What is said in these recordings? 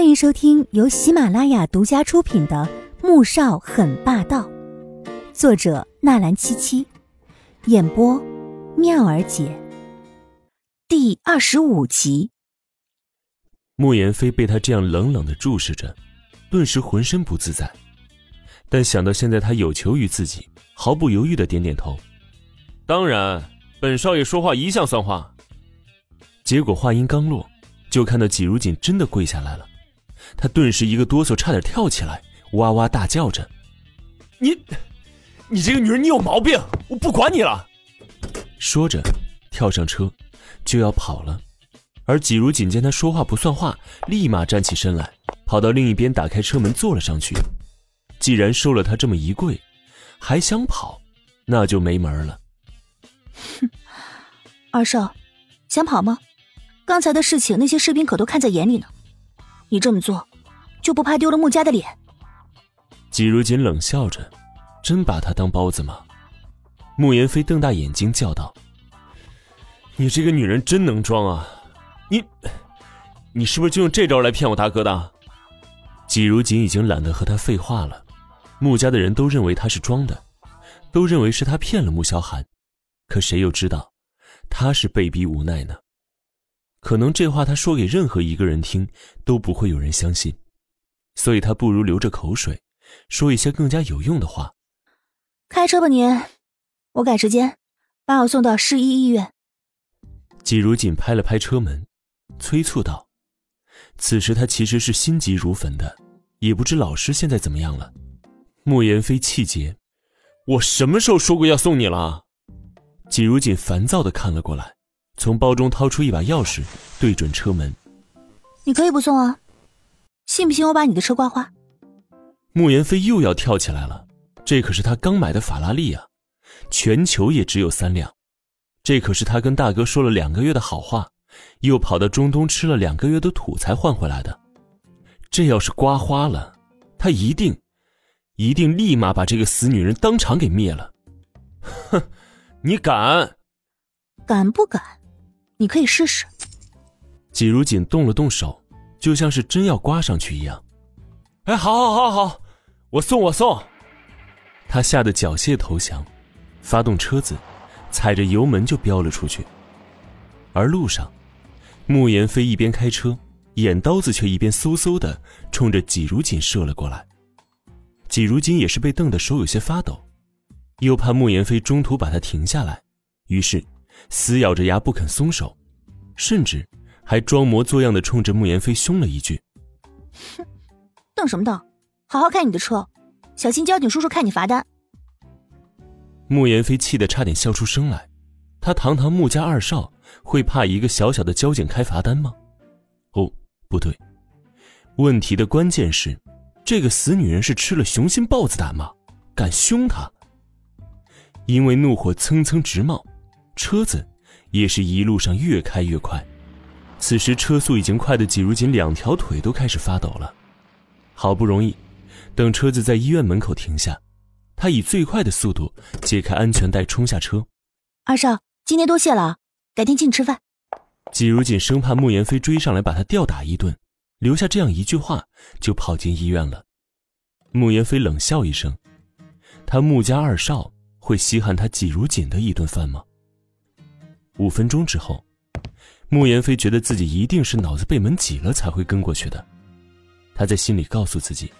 欢迎收听由喜马拉雅独家出品的《穆少很霸道》，作者纳兰七七，演播妙儿姐。第二十五集，穆言飞被他这样冷冷的注视着，顿时浑身不自在。但想到现在他有求于自己，毫不犹豫的点点头。当然，本少爷说话一向算话。结果话音刚落，就看到季如锦真的跪下来了。他顿时一个哆嗦，差点跳起来，哇哇大叫着：“你，你这个女人，你有毛病！我不管你了！”说着，跳上车，就要跑了。而季如锦见他说话不算话，立马站起身来，跑到另一边，打开车门坐了上去。既然受了他这么一跪，还想跑，那就没门了。哼，二少，想跑吗？刚才的事情，那些士兵可都看在眼里呢。你这么做，就不怕丢了穆家的脸？季如锦冷笑着，真把他当包子吗？穆言飞瞪大眼睛叫道：“你这个女人真能装啊！你，你是不是就用这招来骗我大哥的？”季如锦已经懒得和他废话了。穆家的人都认为他是装的，都认为是他骗了穆萧寒，可谁又知道，他是被逼无奈呢？可能这话他说给任何一个人听都不会有人相信，所以他不如流着口水，说一些更加有用的话。开车吧，您，我赶时间，把我送到市一医院。季如锦拍了拍车门，催促道：“此时他其实是心急如焚的，也不知老师现在怎么样了。”莫言飞气结：“我什么时候说过要送你了？”季如锦烦躁的看了过来。从包中掏出一把钥匙，对准车门。你可以不送啊，信不信我把你的车刮花？穆言飞又要跳起来了，这可是他刚买的法拉利啊，全球也只有三辆，这可是他跟大哥说了两个月的好话，又跑到中东吃了两个月的土才换回来的。这要是刮花了，他一定，一定立马把这个死女人当场给灭了。哼，你敢？敢不敢？你可以试试。季如锦动了动手，就像是真要刮上去一样。哎，好，好，好，好，我送，我送。他吓得缴械投降，发动车子，踩着油门就飙了出去。而路上，穆言飞一边开车，眼刀子却一边嗖嗖的冲着季如锦射了过来。季如锦也是被瞪得手有些发抖，又怕穆言飞中途把他停下来，于是。死咬着牙不肯松手，甚至还装模作样的冲着慕言飞凶了一句：“哼，瞪什么瞪？好好开你的车，小心交警叔叔看你罚单。”慕言飞气得差点笑出声来。他堂堂穆家二少，会怕一个小小的交警开罚单吗？哦，不对，问题的关键是，这个死女人是吃了雄心豹子胆吗？敢凶他？因为怒火蹭蹭直冒。车子也是一路上越开越快，此时车速已经快的季如锦两条腿都开始发抖了。好不容易，等车子在医院门口停下，他以最快的速度解开安全带冲下车。二少，今天多谢了，改天请你吃饭。季如锦生怕穆言飞追上来把他吊打一顿，留下这样一句话就跑进医院了。穆言飞冷笑一声，他穆家二少会稀罕他季如锦的一顿饭吗？五分钟之后，穆言飞觉得自己一定是脑子被门挤了才会跟过去的。他在心里告诉自己，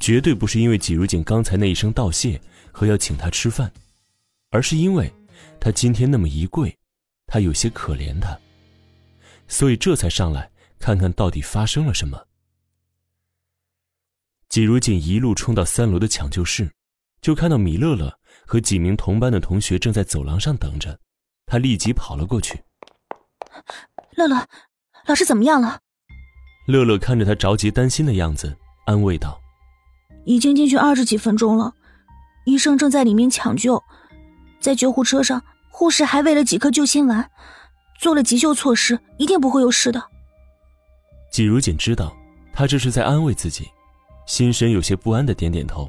绝对不是因为季如锦刚才那一声道谢和要请他吃饭，而是因为他今天那么一跪，他有些可怜他，所以这才上来看看到底发生了什么。季如锦一路冲到三楼的抢救室，就看到米乐乐和几名同班的同学正在走廊上等着。他立即跑了过去。乐乐，老师怎么样了？乐乐看着他着急担心的样子，安慰道：“已经进去二十几分钟了，医生正在里面抢救，在救护车上，护士还喂了几颗救心丸，做了急救措施，一定不会有事的。”季如锦知道他这是在安慰自己，心神有些不安的点点头。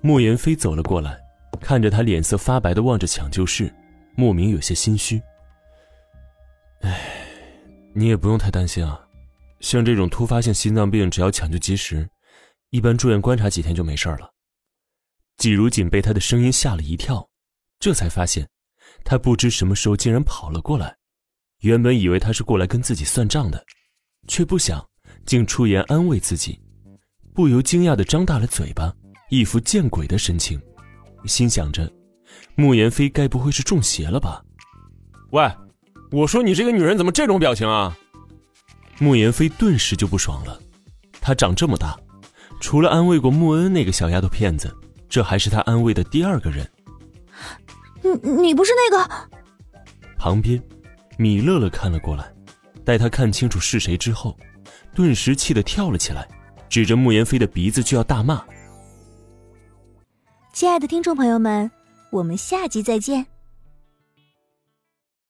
莫言飞走了过来，看着他脸色发白的望着抢救室。莫名有些心虚。哎，你也不用太担心啊，像这种突发性心脏病，只要抢救及时，一般住院观察几天就没事了。季如锦被他的声音吓了一跳，这才发现，他不知什么时候竟然跑了过来。原本以为他是过来跟自己算账的，却不想竟出言安慰自己，不由惊讶的张大了嘴巴，一副见鬼的神情，心想着：穆言飞该不会是中邪了吧？喂，我说你这个女人怎么这种表情啊？穆言飞顿时就不爽了，他长这么大，除了安慰过穆恩那个小丫头片子，这还是他安慰的第二个人。你你不是那个？旁边，米乐乐看了过来，待他看清楚是谁之后，顿时气得跳了起来，指着穆言飞的鼻子就要大骂。亲爱的听众朋友们，我们下集再见。